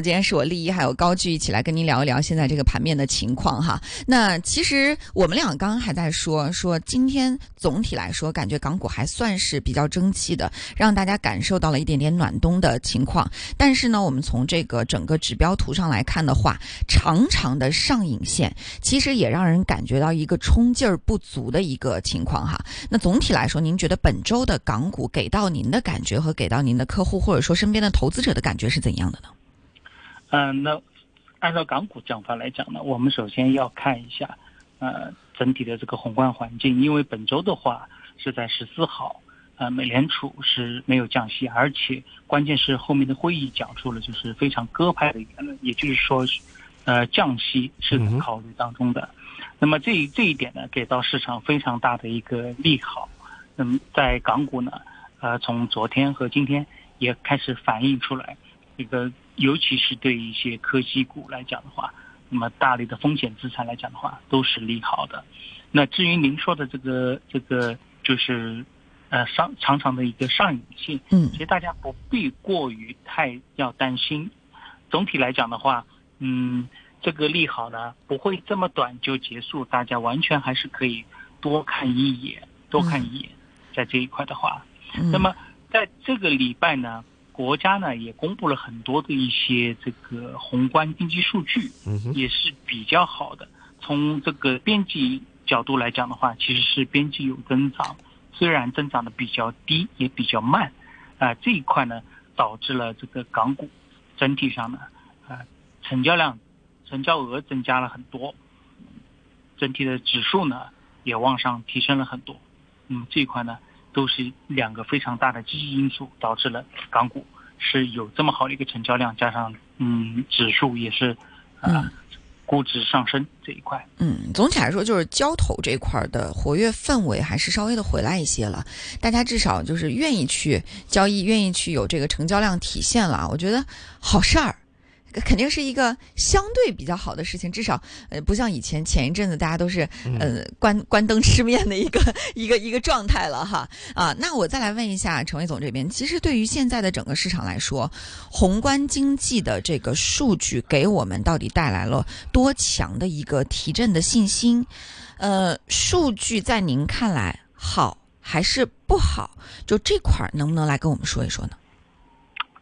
今天是我丽一还有高聚一起来跟您聊一聊现在这个盘面的情况哈。那其实我们俩刚刚还在说说，今天总体来说感觉港股还算是比较争气的，让大家感受到了一点点暖冬的情况。但是呢，我们从这个整个指标图上来看的话，长长的上影线其实也让人感觉到一个冲劲儿不足的一个情况哈。那总体来说，您觉得本周的港股给到您的感觉和给到您的客户或者说身边的投资者的感觉是怎样的呢？嗯，那按照港股讲法来讲呢，我们首先要看一下，呃，整体的这个宏观环境。因为本周的话是在十四号，呃，美联储是没有降息，而且关键是后面的会议讲出了就是非常鸽派的言论，也就是说，呃，降息是考虑当中的。那么这这一点呢，给到市场非常大的一个利好。那么在港股呢，呃，从昨天和今天也开始反映出来，这个。尤其是对一些科技股来讲的话，那么大类的风险资产来讲的话，都是利好的。那至于您说的这个这个，就是呃上长长的一个上影线，嗯，其实大家不必过于太要担心。总体来讲的话，嗯，这个利好呢不会这么短就结束，大家完全还是可以多看一眼，多看一眼，在这一块的话，那么在这个礼拜呢。国家呢也公布了很多的一些这个宏观经济数据，也是比较好的。从这个边际角度来讲的话，其实是边际有增长，虽然增长的比较低，也比较慢。啊，这一块呢导致了这个港股整体上呢，啊，成交量、成交额增加了很多，整体的指数呢也往上提升了很多。嗯，这一块呢。都是两个非常大的积极因素，导致了港股是有这么好的一个成交量，加上嗯指数也是啊估值上升这一块。嗯，总体来说就是交投这块的活跃氛围还是稍微的回来一些了，大家至少就是愿意去交易，愿意去有这个成交量体现了，我觉得好事儿。肯定是一个相对比较好的事情，至少呃不像以前前一阵子大家都是呃关关灯吃面的一个一个一个状态了哈啊。那我再来问一下陈伟总这边，其实对于现在的整个市场来说，宏观经济的这个数据给我们到底带来了多强的一个提振的信心？呃，数据在您看来好还是不好？就这块儿能不能来跟我们说一说呢？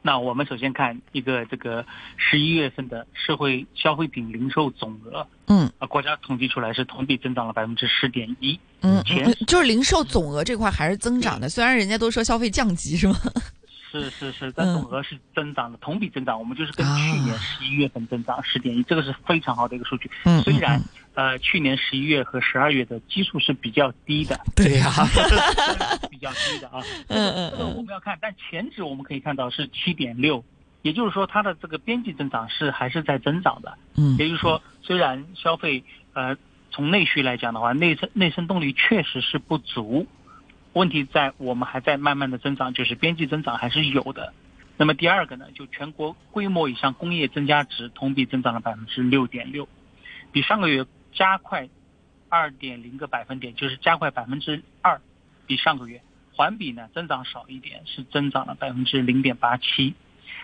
那我们首先看一个这个十一月份的社会消费品零售总额，嗯，啊，国家统计出来是同比增长了百分之十点一，嗯，就是零售总额这块还是增长的，虽然人家都说消费降级是吗？是是是，但总额是增长的，同比增长，我们就是跟去年十一月份增长十点一，这个是非常好的一个数据。嗯，虽然呃去年十一月和十二月的基数是比较低的，对呀，比较低的啊。嗯嗯，这个我们要看，但前值我们可以看到是七点六，也就是说它的这个边际增长是还是在增长的。嗯，也就是说虽然消费呃从内需来讲的话，内生内生动力确实是不足。问题在我们还在慢慢的增长，就是边际增长还是有的。那么第二个呢，就全国规模以上工业增加值同比增长了百分之六点六，比上个月加快二点零个百分点，就是加快百分之二，比上个月环比呢增长少一点，是增长了百分之零点八七。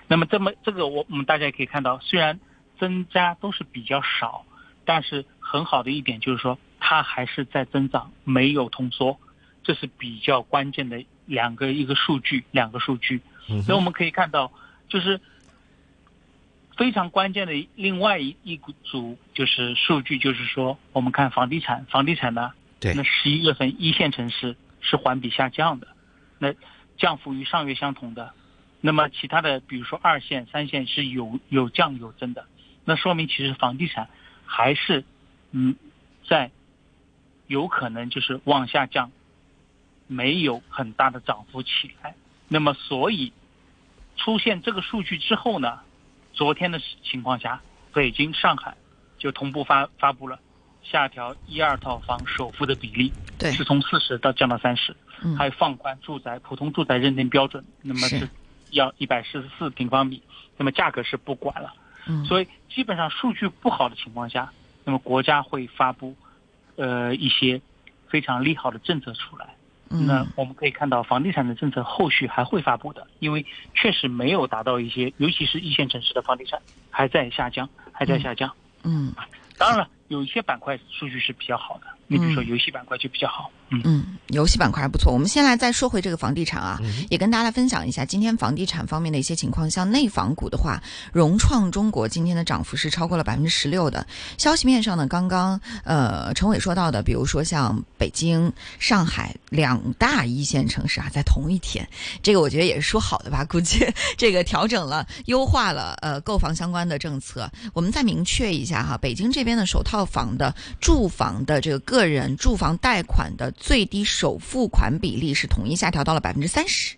那么这么这个我我们大家也可以看到，虽然增加都是比较少，但是很好的一点就是说它还是在增长，没有通缩。这是比较关键的两个一个数据，两个数据。所以我们可以看到，就是非常关键的另外一一组就是数据，就是说我们看房地产，房地产呢，对，那十一月份一线城市是环比下降的，那降幅与上月相同的。那么其他的，比如说二线、三线是有有降有增的，那说明其实房地产还是嗯在有可能就是往下降。没有很大的涨幅起来，那么所以出现这个数据之后呢，昨天的情况下，北京、上海就同步发发布了下调一二套房首付的比例，对，是从四十到降到三十，嗯，还放宽住宅普通住宅认定标准，那么是要一百四十四平方米，那么价格是不管了，嗯，所以基本上数据不好的情况下，那么国家会发布呃一些非常利好的政策出来。那我们可以看到房地产的政策后续还会发布的，因为确实没有达到一些，尤其是一线城市的房地产还在下降，还在下降。嗯，当然了，有一些板块数据是比较好的。你比如说游戏板块就比较好，嗯嗯，游戏板块还不错。我们先来再说回这个房地产啊，也跟大家分享一下今天房地产方面的一些情况。像内房股的话，融创中国今天的涨幅是超过了百分之十六的。消息面上呢，刚刚呃陈伟说到的，比如说像北京、上海两大一线城市啊，在同一天，这个我觉得也是说好的吧？估计这个调整了、优化了呃购房相关的政策。我们再明确一下哈，北京这边的首套房的住房的这个个。个人住房贷款的最低首付款比例是统一下调到了百分之三十，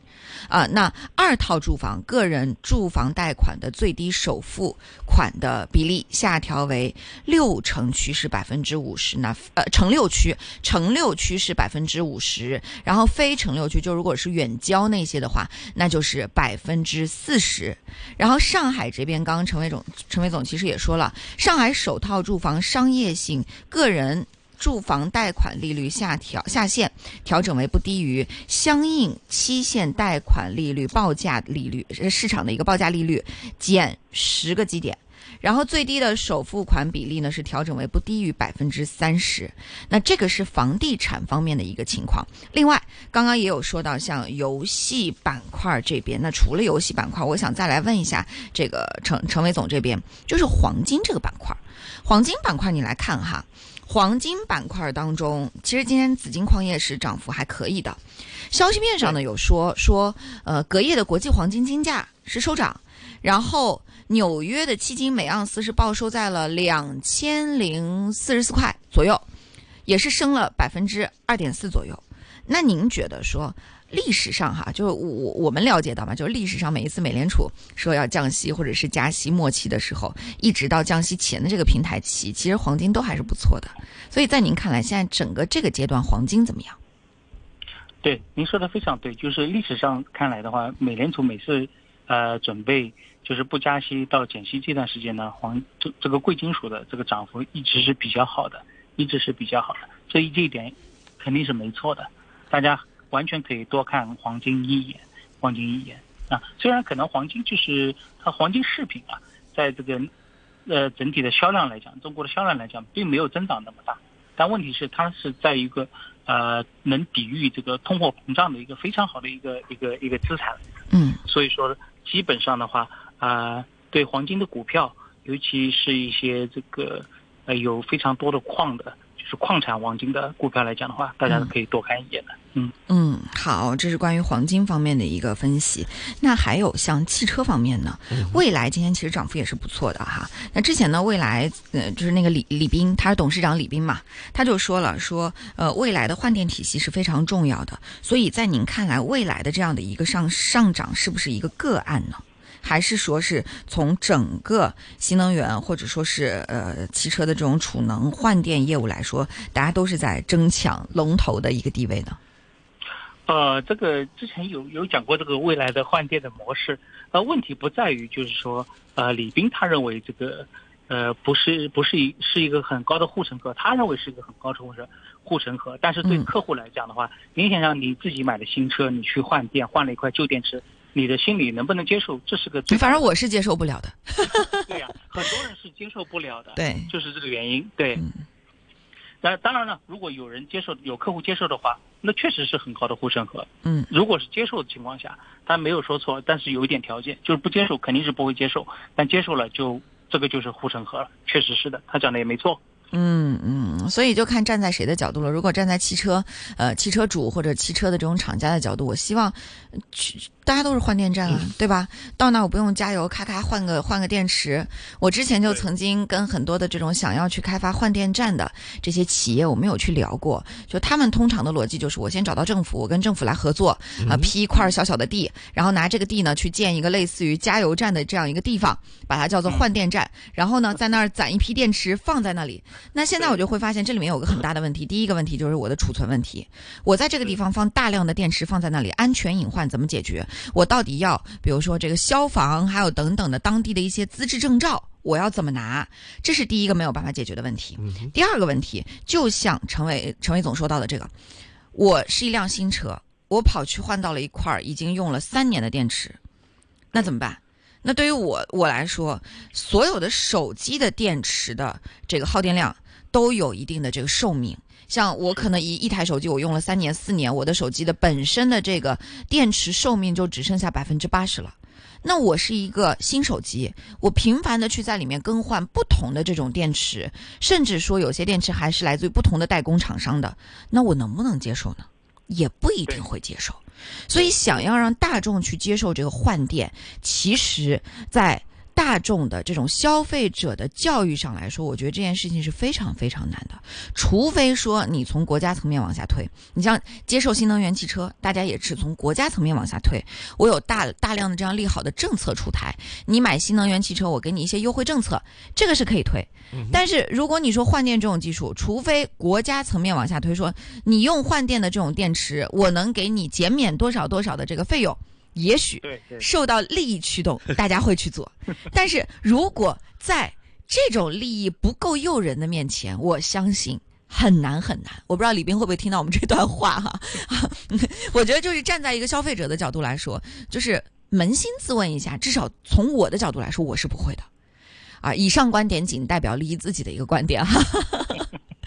啊，那二套住房个人住房贷款的最低首付款的比例下调为六城区是百分之五十，那呃城六区城六区是百分之五十，然后非城六区就如果是远郊那些的话，那就是百分之四十。然后上海这边，刚刚陈伟总陈伟总其实也说了，上海首套住房商业性个人。住房贷款利率下调下限调整为不低于相应期限贷款利率报价利率市场的一个报价利率减十个基点，然后最低的首付款比例呢是调整为不低于百分之三十。那这个是房地产方面的一个情况。另外，刚刚也有说到像游戏板块这边，那除了游戏板块，我想再来问一下这个陈陈伟总这边，就是黄金这个板块，黄金板块你来看哈。黄金板块当中，其实今天紫金矿业是涨幅还可以的。消息面上呢有说说，呃，隔夜的国际黄金金价是收涨，然后纽约的期金每盎司是报收在了两千零四十四块左右，也是升了百分之二点四左右。那您觉得说？历史上哈，就是我我们了解到嘛，就是历史上每一次美联储说要降息或者是加息末期的时候，一直到降息前的这个平台期，其实黄金都还是不错的。所以在您看来，现在整个这个阶段黄金怎么样？对，您说的非常对，就是历史上看来的话，美联储每次呃准备就是不加息到减息这段时间呢，黄这这个贵金属的这个涨幅一直是比较好的，一直是比较好的，所以这一点肯定是没错的，大家。完全可以多看黄金一眼，黄金一眼啊！虽然可能黄金就是它黄金饰品啊，在这个呃整体的销量来讲，中国的销量来讲，并没有增长那么大。但问题是，它是在一个呃能抵御这个通货膨胀的一个非常好的一个一个一个资产。嗯。所以说，基本上的话啊，对黄金的股票，尤其是一些这个呃有非常多的矿的。就是矿产黄金的股票来讲的话，大家都可以多看一眼的。嗯嗯，好，这是关于黄金方面的一个分析。那还有像汽车方面呢？未来今天其实涨幅也是不错的哈。那之前呢，未来呃就是那个李李斌，他是董事长李斌嘛，他就说了说呃未来的换电体系是非常重要的。所以在您看来，未来的这样的一个上上涨是不是一个个案呢？还是说是从整个新能源或者说是呃汽车的这种储能换电业务来说，大家都是在争抢龙头的一个地位呢？呃，这个之前有有讲过这个未来的换电的模式，呃，问题不在于就是说，呃，李斌他认为这个呃不是不是一是一个很高的护城河，他认为是一个很高的护城护城河，但是对客户来讲的话，明显上你自己买的新车，你去换电换了一块旧电池。你的心里能不能接受？这是个，反正我是接受不了的。对呀，很多人是接受不了的。对，就是这个原因。对。那当然了，如果有人接受，有客户接受的话，那确实是很高的护城河。嗯。如果是接受的情况下，他没有说错，但是有一点条件，就是不接受肯定是不会接受，但接受了就这个就是护城河了。确实是的，他讲的也没错。嗯嗯，所以就看站在谁的角度了。如果站在汽车，呃，汽车主或者汽车的这种厂家的角度，我希望去。大家都是换电站啊，对吧？到那我不用加油，咔咔换个换个电池。我之前就曾经跟很多的这种想要去开发换电站的这些企业，我们有去聊过。就他们通常的逻辑就是，我先找到政府，我跟政府来合作，啊，批一块小小的地，然后拿这个地呢去建一个类似于加油站的这样一个地方，把它叫做换电站，然后呢 在那儿攒一批电池放在那里。那现在我就会发现这里面有个很大的问题，第一个问题就是我的储存问题。我在这个地方放大量的电池放在那里，安全隐患怎么解决？我到底要，比如说这个消防，还有等等的当地的一些资质证照，我要怎么拿？这是第一个没有办法解决的问题。第二个问题，就像陈伟陈伟总说到的这个，我是一辆新车，我跑去换到了一块已经用了三年的电池，那怎么办？那对于我我来说，所有的手机的电池的这个耗电量都有一定的这个寿命。像我可能一一台手机我用了三年四年，我的手机的本身的这个电池寿命就只剩下百分之八十了。那我是一个新手机，我频繁的去在里面更换不同的这种电池，甚至说有些电池还是来自于不同的代工厂商的，那我能不能接受呢？也不一定会接受。所以想要让大众去接受这个换电，其实，在。大众的这种消费者的教育上来说，我觉得这件事情是非常非常难的。除非说你从国家层面往下推，你像接受新能源汽车，大家也是从国家层面往下推。我有大大量的这样利好的政策出台，你买新能源汽车，我给你一些优惠政策，这个是可以推。但是如果你说换电这种技术，除非国家层面往下推，说你用换电的这种电池，我能给你减免多少多少的这个费用。也许受到利益驱动，大家会去做。但是如果在这种利益不够诱人的面前，我相信很难很难。我不知道李斌会不会听到我们这段话哈？我觉得就是站在一个消费者的角度来说，就是扪心自问一下，至少从我的角度来说，我是不会的。啊，以上观点仅代表李毅自己的一个观点哈。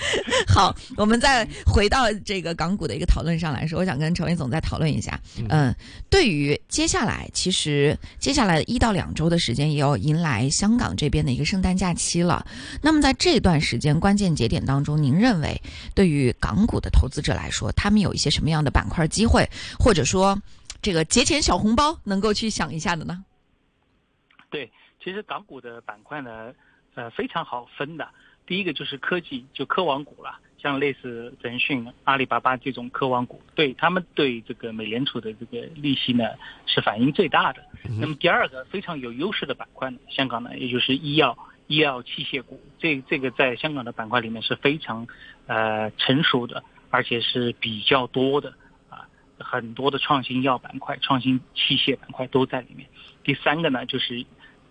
好，我们再回到这个港股的一个讨论上来说，我想跟陈伟总再讨论一下。嗯，对于接下来，其实接下来一到两周的时间，也要迎来香港这边的一个圣诞假期了。那么在这段时间关键节点当中，您认为对于港股的投资者来说，他们有一些什么样的板块机会，或者说这个节前小红包能够去想一下的呢？对，其实港股的板块呢，呃，非常好分的。第一个就是科技，就科网股了，像类似腾讯、阿里巴巴这种科网股，对他们对这个美联储的这个利息呢是反应最大的。那么第二个非常有优势的板块呢，香港呢也就是医药、医药器械股，这这个在香港的板块里面是非常呃成熟的，而且是比较多的啊，很多的创新药板块、创新器械板块都在里面。第三个呢就是。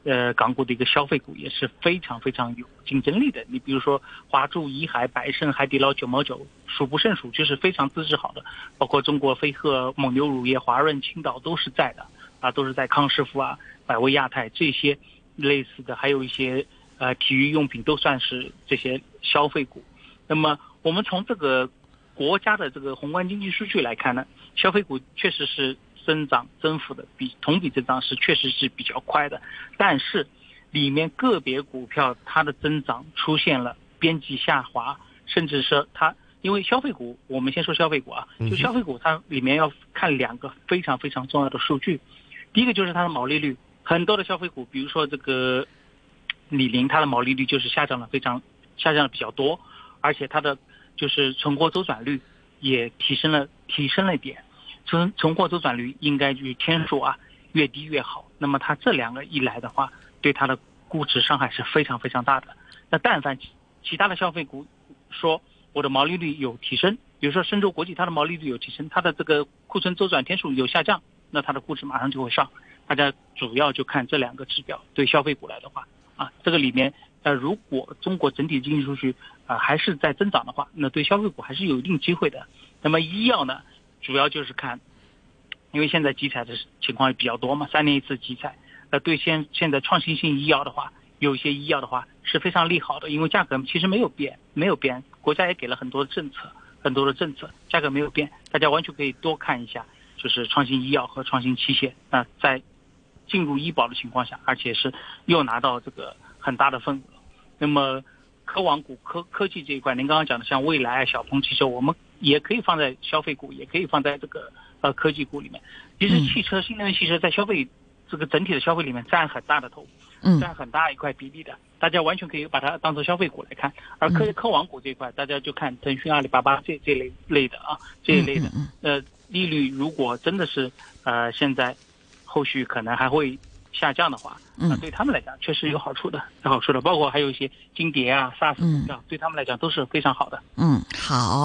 呃，港股的一个消费股也是非常非常有竞争力的。你比如说华住、怡海、百胜、海底捞、九毛九，数不胜数，就是非常资质好的。包括中国飞鹤、蒙牛乳业、华润、青岛都是在的，啊，都是在康师傅啊、百威亚太这些类似的，还有一些呃体育用品都算是这些消费股。那么我们从这个国家的这个宏观经济数据来看呢，消费股确实是。增长增幅的比同比增长是确实是比较快的，但是里面个别股票它的增长出现了边际下滑，甚至是它因为消费股，我们先说消费股啊，就消费股它里面要看两个非常非常重要的数据，第一个就是它的毛利率，很多的消费股，比如说这个李宁，它的毛利率就是下降了非常下降的比较多，而且它的就是存货周转率也提升了提升了一点。存存货周转率应该就是天数啊，越低越好。那么它这两个一来的话，对它的估值伤害是非常非常大的。那但凡其他的消费股说我的毛利率有提升，比如说深州国际它的毛利率有提升，它的这个库存周转天数有下降，那它的估值马上就会上。大家主要就看这两个指标。对消费股来的话，啊，这个里面呃，如果中国整体经济数据啊还是在增长的话，那对消费股还是有一定机会的。那么医药呢？主要就是看，因为现在集采的情况也比较多嘛，三年一次集采。呃，对现现在创新性医药的话，有一些医药的话是非常利好的，因为价格其实没有变，没有变，国家也给了很多政策，很多的政策，价格没有变，大家完全可以多看一下，就是创新医药和创新器械。那在进入医保的情况下，而且是又拿到这个很大的份额。那么科网股、科科技这一块，您刚刚讲的像蔚来、小鹏汽车，我们。也可以放在消费股，也可以放在这个呃科技股里面。其实汽车、新能源汽车在消费这个整体的消费里面占很大的头，占很大一块比例的。大家完全可以把它当做消费股来看。而科科网股这一块，大家就看腾讯、阿里巴巴这这类类的啊，这一类的。呃，利率如果真的是呃现在后续可能还会下降的话，那对他们来讲确实有好处的，有好处的。包括还有一些金蝶啊、SaaS 股票，对他们来讲都是非常好的。嗯，好。